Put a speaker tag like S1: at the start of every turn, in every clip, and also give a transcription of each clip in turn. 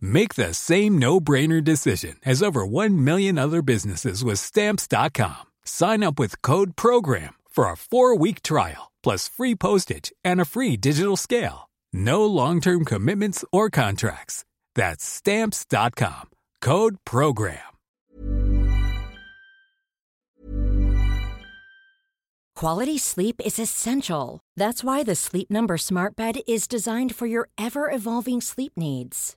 S1: Make the same no-brainer decision as over 1 million other businesses with stamps.com. Sign up with code program for a 4-week trial plus free postage and a free digital scale. No long-term commitments or contracts. That's stamps.com. Code program.
S2: Quality sleep is essential. That's why the Sleep Number Smart Bed is designed for your ever evolving sleep needs.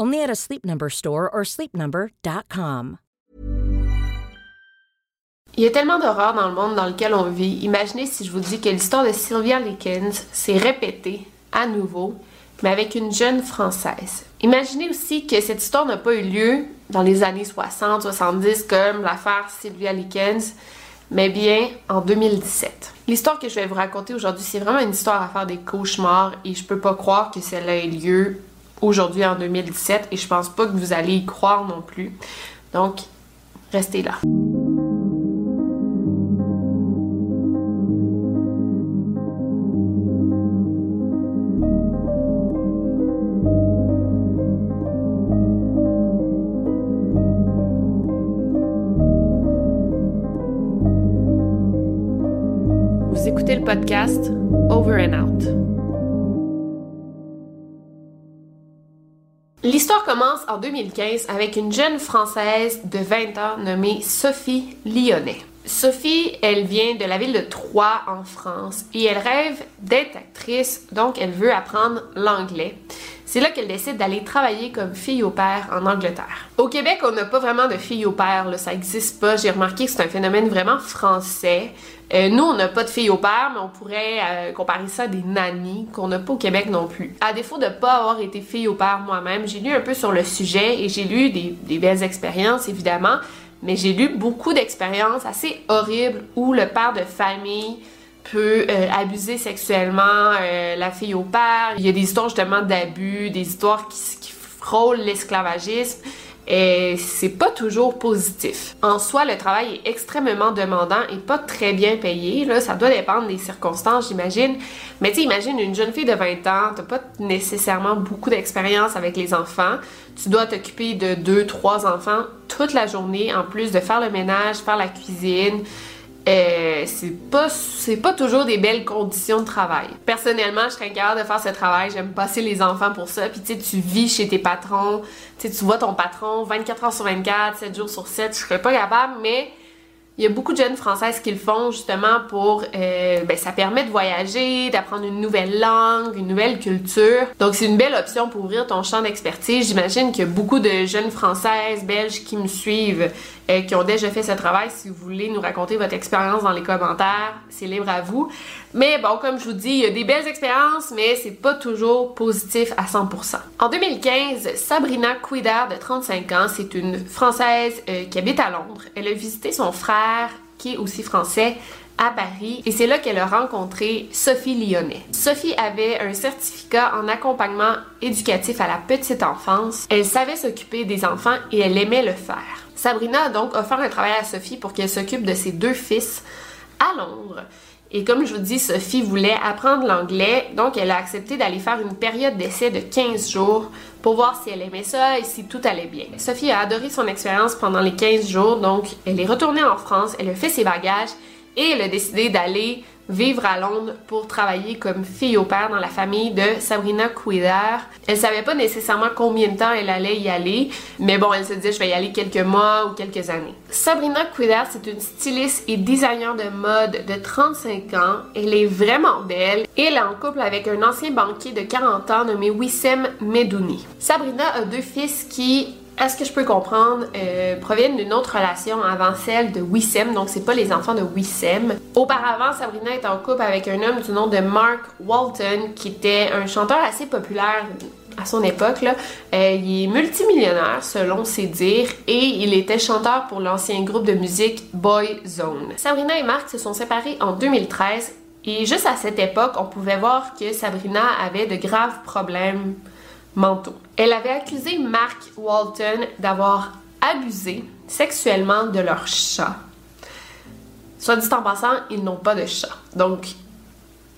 S2: Only at a Sleep Number store or sleepnumber.com.
S3: Il y a tellement d'horreurs dans le monde dans lequel on vit. Imaginez si je vous dis que l'histoire de Sylvia Likens s'est répétée à nouveau, mais avec une jeune Française. Imaginez aussi que cette histoire n'a pas eu lieu dans les années 60-70 comme l'affaire Sylvia Likens, mais bien en 2017. L'histoire que je vais vous raconter aujourd'hui, c'est vraiment une histoire à faire des cauchemars et je peux pas croire que cela ait lieu aujourd'hui en 2017 et je pense pas que vous allez y croire non plus. Donc, restez là. Vous écoutez le podcast Over and Out. L'histoire commence en 2015 avec une jeune Française de 20 ans nommée Sophie Lyonnais. Sophie, elle vient de la ville de Troyes en France et elle rêve d'être actrice, donc elle veut apprendre l'anglais. C'est là qu'elle décide d'aller travailler comme fille au père en Angleterre. Au Québec, on n'a pas vraiment de fille au père, là, ça n'existe pas. J'ai remarqué que c'est un phénomène vraiment français. Euh, nous, on n'a pas de filles au père, mais on pourrait euh, comparer ça à des nannies qu'on n'a pas au Québec non plus. À défaut de pas avoir été fille au père moi-même, j'ai lu un peu sur le sujet et j'ai lu des, des belles expériences, évidemment, mais j'ai lu beaucoup d'expériences assez horribles où le père de famille peut euh, abuser sexuellement euh, la fille au père. Il y a des histoires justement d'abus, des histoires qui, frôlent l'esclavagisme. Et c'est pas toujours positif. En soi, le travail est extrêmement demandant et pas très bien payé. Là, ça doit dépendre des circonstances, j'imagine. Mais tu imagine une jeune fille de 20 ans, t'as pas nécessairement beaucoup d'expérience avec les enfants. Tu dois t'occuper de deux, trois enfants toute la journée, en plus de faire le ménage, faire la cuisine. Euh, c'est pas c'est pas toujours des belles conditions de travail. Personnellement, je serais incapable de faire ce travail, j'aime passer les enfants pour ça. Puis tu sais tu vis chez tes patrons, tu sais tu vois ton patron 24 heures sur 24, 7 jours sur 7, je serais pas capable mais Il y a beaucoup de jeunes françaises qui le font justement pour, euh, ben, ça permet de voyager, d'apprendre une nouvelle langue, une nouvelle culture. Donc c'est une belle option pour ouvrir ton champ d'expertise. J'imagine qu'il y a beaucoup de jeunes françaises, belges qui me suivent, euh, qui ont déjà fait ce travail. Si vous voulez nous raconter votre expérience dans les commentaires, c'est libre à vous. Mais bon, comme je vous dis, il y a des belles expériences, mais c'est pas toujours positif à 100%. En 2015, Sabrina Couidard, de 35 ans, c'est une Française euh, qui habite à Londres. Elle a visité son frère, qui est aussi français, à Paris et c'est là qu'elle a rencontré Sophie Lyonnais. Sophie avait un certificat en accompagnement éducatif à la petite enfance. Elle savait s'occuper des enfants et elle aimait le faire. Sabrina a donc offert un travail à Sophie pour qu'elle s'occupe de ses deux fils à Londres. Et comme je vous dis, Sophie voulait apprendre l'anglais, donc elle a accepté d'aller faire une période d'essai de 15 jours pour voir si elle aimait ça et si tout allait bien. Sophie a adoré son expérience pendant les 15 jours, donc elle est retournée en France, elle a fait ses bagages et elle a décidé d'aller vivre à Londres pour travailler comme fille au père dans la famille de Sabrina Couillard. Elle savait pas nécessairement combien de temps elle allait y aller, mais bon, elle se disait je vais y aller quelques mois ou quelques années. Sabrina Couillard, c'est une styliste et designer de mode de 35 ans. Elle est vraiment belle et elle est en couple avec un ancien banquier de 40 ans nommé Wissem Medouni. Sabrina a deux fils qui à ce que je peux comprendre, euh, proviennent d'une autre relation avant celle de Wissem, donc c'est pas les enfants de Wissem. Auparavant, Sabrina est en couple avec un homme du nom de Mark Walton, qui était un chanteur assez populaire à son époque. Euh, il est multimillionnaire selon ses dires et il était chanteur pour l'ancien groupe de musique Boyzone. Sabrina et Mark se sont séparés en 2013 et juste à cette époque, on pouvait voir que Sabrina avait de graves problèmes mentaux. Elle avait accusé Mark Walton d'avoir abusé sexuellement de leur chat. Soit dit en passant, ils n'ont pas de chat. Donc,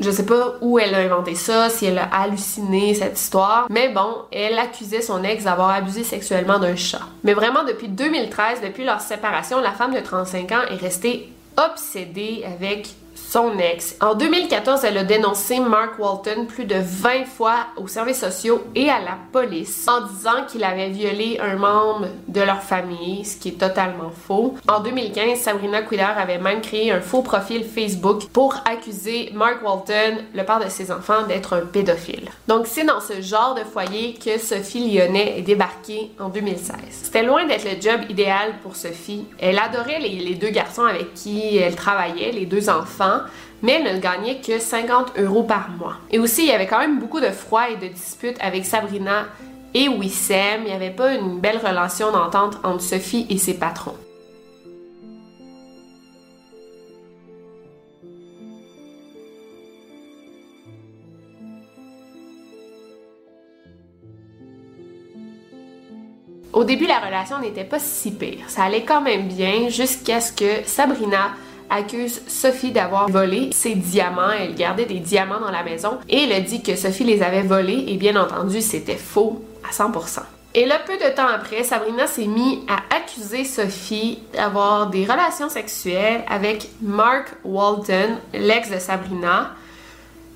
S3: je sais pas où elle a inventé ça, si elle a halluciné cette histoire, mais bon, elle accusait son ex d'avoir abusé sexuellement d'un chat. Mais vraiment, depuis 2013, depuis leur séparation, la femme de 35 ans est restée obsédée avec son ex. En 2014, elle a dénoncé Mark Walton plus de 20 fois aux services sociaux et à la police en disant qu'il avait violé un membre de leur famille, ce qui est totalement faux. En 2015, Sabrina Quiller avait même créé un faux profil Facebook pour accuser Mark Walton, le père de ses enfants, d'être un pédophile. Donc c'est dans ce genre de foyer que Sophie Lyonnais est débarquée en 2016. C'était loin d'être le job idéal pour Sophie. Elle adorait les, les deux garçons avec qui elle travaillait, les deux enfants, mais elle ne gagnait que 50 euros par mois. Et aussi, il y avait quand même beaucoup de froid et de disputes avec Sabrina et Wissem. Il n'y avait pas une belle relation d'entente entre Sophie et ses patrons. Au début, la relation n'était pas si pire. Ça allait quand même bien jusqu'à ce que Sabrina accuse Sophie d'avoir volé ses diamants. Elle gardait des diamants dans la maison et elle a dit que Sophie les avait volés et bien entendu c'était faux à 100%. Et là, peu de temps après, Sabrina s'est mise à accuser Sophie d'avoir des relations sexuelles avec Mark Walton, l'ex de Sabrina.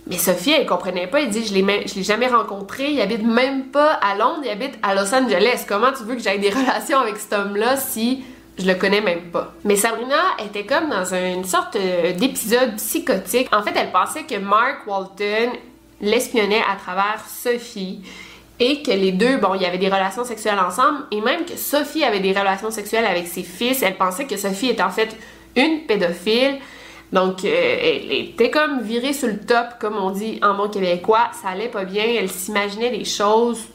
S3: Mais Sophie, elle comprenait pas. Elle dit Je l'ai jamais rencontré. Il habite même pas à Londres, il habite à Los Angeles. Comment tu veux que j'aille des relations avec cet homme-là si je le connais même pas. Mais Sabrina était comme dans une sorte euh, d'épisode psychotique. En fait, elle pensait que Mark Walton l'espionnait à travers Sophie et que les deux, bon, il y avait des relations sexuelles ensemble et même que Sophie avait des relations sexuelles avec ses fils. Elle pensait que Sophie était en fait une pédophile. Donc, euh, elle était comme virée sur le top, comme on dit en bon québécois. Ça allait pas bien. Elle s'imaginait des choses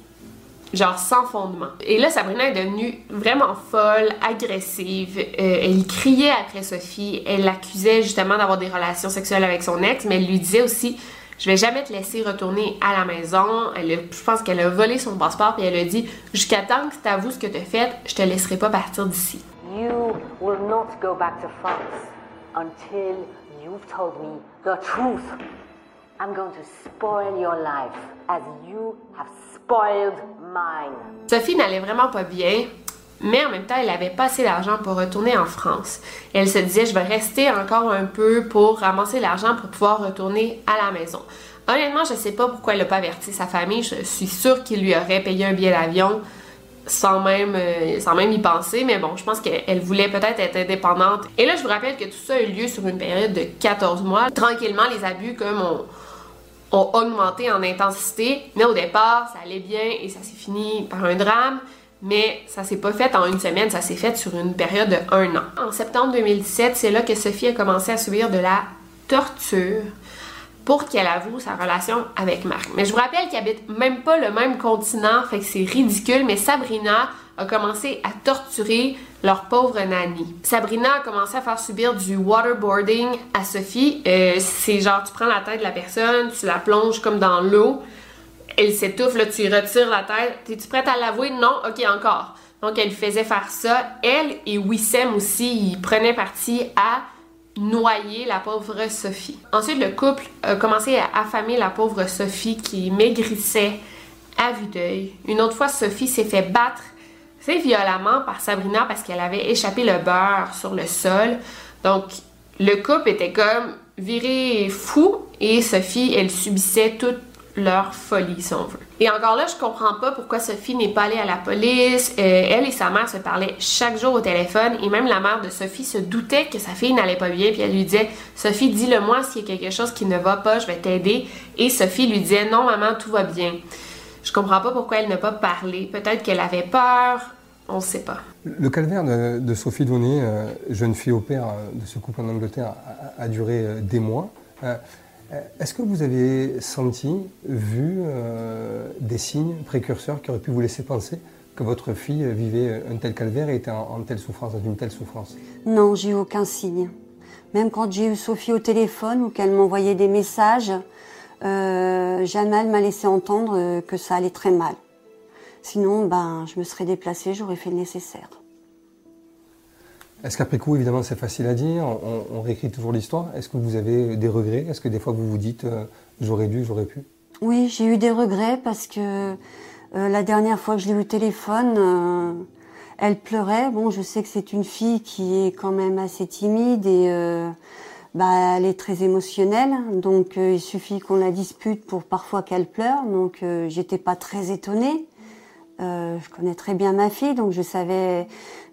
S3: genre sans fondement. Et là, Sabrina est devenue vraiment folle, agressive. Euh, elle criait après Sophie. Elle l'accusait justement d'avoir des relations sexuelles avec son ex, mais elle lui disait aussi je vais jamais te laisser retourner à la maison. Je pense qu'elle a volé son passeport puis elle a dit jusqu'à temps que tu avoues ce que tu as fait, je te laisserai pas partir d'ici.
S4: You will not go back France until you've told me the truth. I'm going to spoil your life as you have spoiled
S3: Sophie n'allait vraiment pas bien, mais en même temps, elle avait pas assez d'argent pour retourner en France. Elle se disait, je vais rester encore un peu pour ramasser l'argent pour pouvoir retourner à la maison. Honnêtement, je sais pas pourquoi elle n'a pas averti sa famille. Je suis sûre qu'il lui aurait payé un billet d'avion sans même, euh, sans même y penser, mais bon, je pense qu'elle voulait peut-être être indépendante. Et là, je vous rappelle que tout ça a eu lieu sur une période de 14 mois. Tranquillement, les abus, comme ont, ont augmenté en intensité, mais au départ, ça allait bien et ça s'est fini par un drame. Mais ça s'est pas fait en une semaine, ça s'est fait sur une période de un an. En septembre 2017, c'est là que Sophie a commencé à subir de la torture pour qu'elle avoue sa relation avec Marc. Mais je vous rappelle qu'ils habitent même pas le même continent, fait que c'est ridicule, mais Sabrina a commencé à torturer leur pauvre nanny. Sabrina a commencé à faire subir du waterboarding à Sophie. Euh, c'est genre, tu prends la tête de la personne, tu la plonges comme dans l'eau, elle s'étouffe, là, tu retires la tête. Es-tu prête à l'avouer? Non? Ok, encore. Donc, elle faisait faire ça. Elle et Wissem aussi, ils prenaient parti à noyer la pauvre Sophie. Ensuite, le couple a commencé à affamer la pauvre Sophie qui maigrissait à vue d'œil. Une autre fois, Sophie s'est fait battre assez violemment par Sabrina parce qu'elle avait échappé le beurre sur le sol. Donc, le couple était comme viré fou et Sophie, elle subissait toute leur folie, si on veut. Et encore là, je comprends pas pourquoi Sophie n'est pas allée à la police. Euh, elle et sa mère se parlaient chaque jour au téléphone et même la mère de Sophie se doutait que sa fille n'allait pas bien puis elle lui disait Sophie, dis-le-moi s'il y a quelque chose qui ne va pas, je vais t'aider. Et Sophie lui disait Non, maman, tout va bien. Je comprends pas pourquoi elle n'a pas parlé. Peut-être qu'elle avait peur, on ne sait pas.
S5: Le calvaire de, Sophie Donné, euh, jeune fille au père euh, de ce couple en Angleterre, a, duré des mois. Euh, est-ce que vous avez senti, vu euh, des signes précurseurs qui auraient pu vous laisser penser que votre fille vivait un tel calvaire et était en, telle souffrance, dans une telle souffrance?
S6: Non, j'ai eu aucun signe. Même quand j'ai eu Sophie au téléphone ou qu'elle m'envoyait des messages, euh, jamais elle m'a laissé entendre que ça allait très mal. Sinon, ben, je me serais déplacée, j'aurais fait le nécessaire.
S5: Est-ce qu'après coup, évidemment, c'est facile à dire, on, réécrit toujours l'histoire. Est-ce que vous avez des regrets? Est-ce que des fois vous vous dites euh, j'aurais dû, j'aurais pu?
S6: Oui, j'ai eu des regrets parce que euh, la dernière fois que je l'ai eu au téléphone, euh, elle pleurait. Bon, je sais que c'est une fille qui est quand même assez timide et bah, elle est très émotionnelle. Donc il suffit qu'on la dispute pour parfois qu'elle pleure. Donc j'étais pas très étonnée. je connais très bien ma fille, donc je savais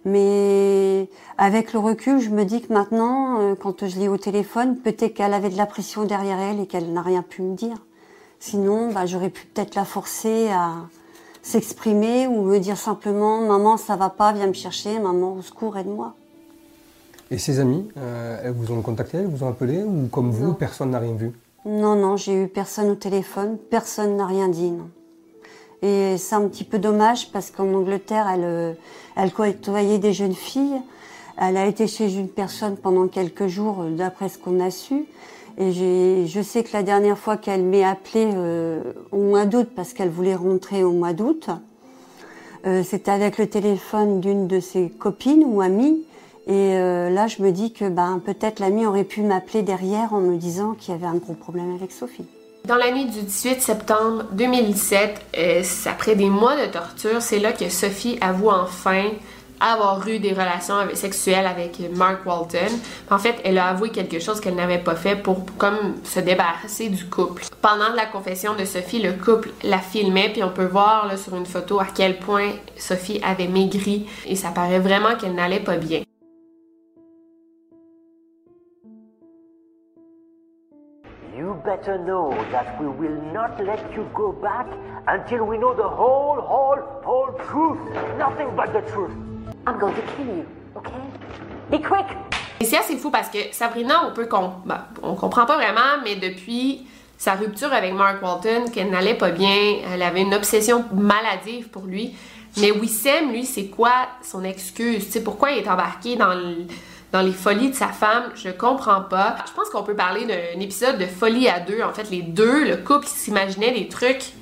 S6: mais avec le recul, je me dis que maintenant, euh, quand je l'ai au téléphone, peut-être qu'elle avait de la pression derrière elle et qu'elle n'a rien pu me dire. Sinon, bah, j'aurais pu peut-être la forcer à s'exprimer ou me dire simplement Maman, ça va pas, viens me chercher, maman, au secours, aide-moi.
S5: Et ses amis, euh, elles vous ont contacté, elles vous ont appelé ou comme vous, personne n'a rien vu?
S6: Non, non, j'ai eu personne au téléphone, personne n'a rien dit, non. Et c'est un petit peu dommage parce qu'en Angleterre, elle, euh, elle côtoyait des jeunes filles. Elle a été chez une personne pendant quelques jours, euh, d'après ce qu'on a su. Et je sais que la dernière fois qu'elle m'est appelée euh, au mois d'août, parce qu'elle voulait rentrer au mois d'août, euh, c'était avec le téléphone d'une de ses copines ou amies. Et euh, là, je me dis que ben, peut-être l'amie aurait pu m'appeler derrière en me disant qu'il y avait un gros problème avec Sophie.
S3: Dans la nuit du 18 septembre 2017, euh, après des mois de torture, c'est là que Sophie avoue enfin avoir eu des relations sexuelles avec Mark Walton. En fait, elle a avoué quelque chose qu'elle n'avait pas fait pour comme se débarrasser du couple. Pendant la confession de Sophie, le couple la filmait, puis on peut voir sur une photo à quel point Sophie avait maigri et ça paraît vraiment qu'elle n'allait pas bien.
S4: Better know that we will not let you go back until we know the whole, whole, whole truth. Nothing but the truth. I'm going to kill you, okay? Be quick!
S3: Et c'est assez fou parce que Sabrina, on peut ben, on comprend pas vraiment, mais depuis sa rupture avec Mark Walton, qu'elle n'allait pas bien, elle avait une obsession maladive pour lui. Mais Wissem, lui, c'est quoi son excuse? Sais, pourquoi il est embarqué dans le dans les folies de sa femme, je comprends pas. Je pense qu'on peut parler d'un épisode de folie à deux. En fait, les deux, le couple, s'imaginait des trucs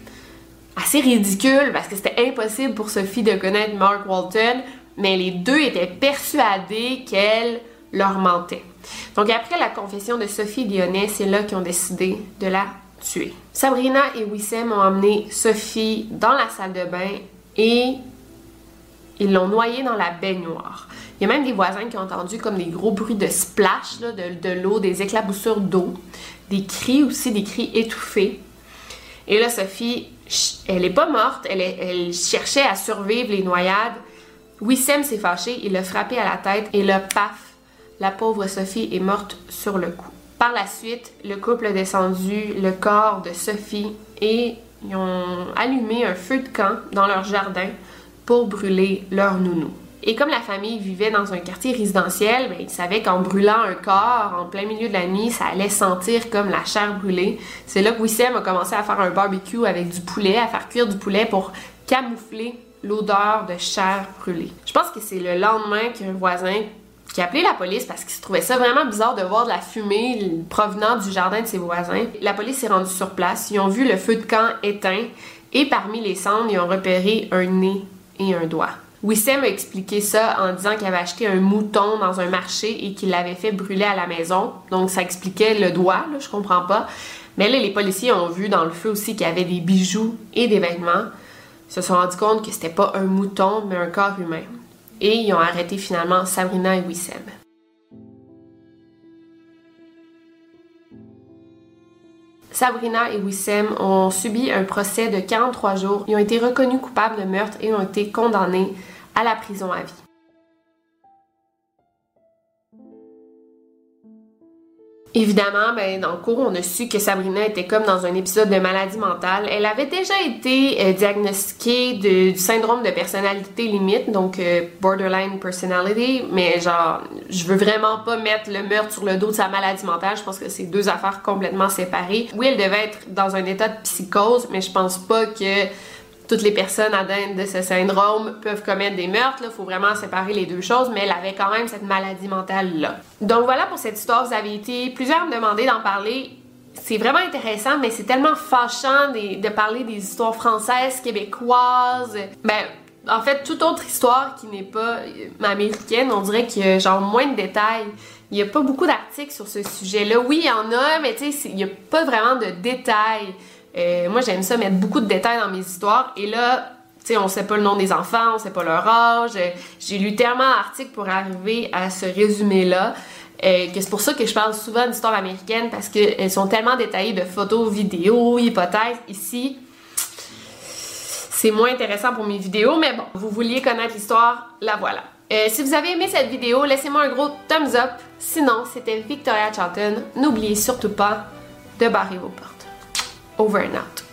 S3: assez ridicules parce que c'était impossible pour Sophie de connaître Mark Walton, mais les deux étaient persuadés qu'elle leur mentait. Donc après la confession de Sophie Lyonnais, c'est là qu'ils ont décidé de la tuer. Sabrina et Wissem ont emmené Sophie dans la salle de bain et ils l'ont noyée dans la baignoire. Il y a même des voisins qui ont entendu comme des gros bruits de splash, de, l'eau, des éclaboussures d'eau, des cris aussi, des cris étouffés. Et là, Sophie Elle est pas morte, elle, elle cherchait à survivre les noyades. Wissem s'est fâché, il l'a frappé à la tête et là, paf, la pauvre Sophie est morte sur le coup. Par la suite, le couple a descendu le corps de Sophie et ils ont allumé un feu de camp dans leur jardin pour brûler leur nounou. Et comme la famille vivait dans un quartier résidentiel, ben, ils savaient qu'en brûlant un corps en plein milieu de la nuit, ça allait sentir comme la chair brûlée. C'est là que Wissem a commencé à faire un barbecue avec du poulet, à faire cuire du poulet pour camoufler l'odeur de chair brûlée. Je pense que c'est le lendemain qu'un voisin qui a appelé la police parce qu'il se trouvait ça vraiment bizarre de voir de la fumée provenant du jardin de ses voisins. La police s'est rendue sur place, ils ont vu le feu de camp éteint et parmi les cendres, ils ont repéré un nez et un doigt. Wissem a expliqué ça en disant qu'il avait acheté un mouton dans un marché et qu'il l'avait fait brûler à la maison. Donc ça expliquait le doigt, là, je comprends pas. Mais là, les policiers ont vu dans le feu aussi qu'il y avait des bijoux et des vêtements. Ils se sont rendus compte que c'était pas un mouton, mais un corps humain. Et ils ont arrêté finalement Sabrina et Wissem. Sabrina et Wissem ont subi un procès de 43 jours. Ils ont été reconnus coupables de meurtre et ont été condamnés à la prison à vie. Évidemment, ben, dans le cours, on a su que Sabrina était comme dans un épisode de maladie mentale. Elle avait déjà été euh, diagnostiquée de, du syndrome de personnalité limite, donc euh, borderline personality, mais genre, je veux vraiment pas mettre le meurtre sur le dos de sa maladie mentale. Je pense que c'est deux affaires complètement séparées. Oui, elle devait être dans un état de psychose, mais je pense pas que toutes les personnes atteintes de ce syndrome peuvent commettre des meurtres. Il faut vraiment séparer les deux choses, mais elle avait quand même cette maladie mentale-là. Donc voilà pour cette histoire. Vous avez été plusieurs à me demander d'en parler. C'est vraiment intéressant, mais c'est tellement fâchant de, parler des histoires françaises, québécoises. Ben, en fait, toute autre histoire qui n'est pas euh, américaine, on dirait qu'il y a genre moins de détails. Il n'y a pas beaucoup d'articles sur ce sujet-là. Oui, il y en a, mais tu sais, il n'y a pas vraiment de détails. Euh, moi, j'aime ça mettre beaucoup de détails dans mes histoires. Et là, tu sais, on sait pas le nom des enfants, on sait pas leur âge. J'ai lu tellement d'articles pour arriver à ce résumé-là. Euh, que c'est pour ça que je parle souvent d'histoires américaines parce qu'elles sont tellement détaillées de photos, vidéos, hypothèses. Ici, c'est moins intéressant pour mes vidéos, mais bon, vous vouliez connaître l'histoire, la voilà. Euh, si vous avez aimé cette vidéo, laissez-moi un gros thumbs up. Sinon, c'était Victoria Charlton. N'oubliez surtout pas de barrer vos portes. Over and out.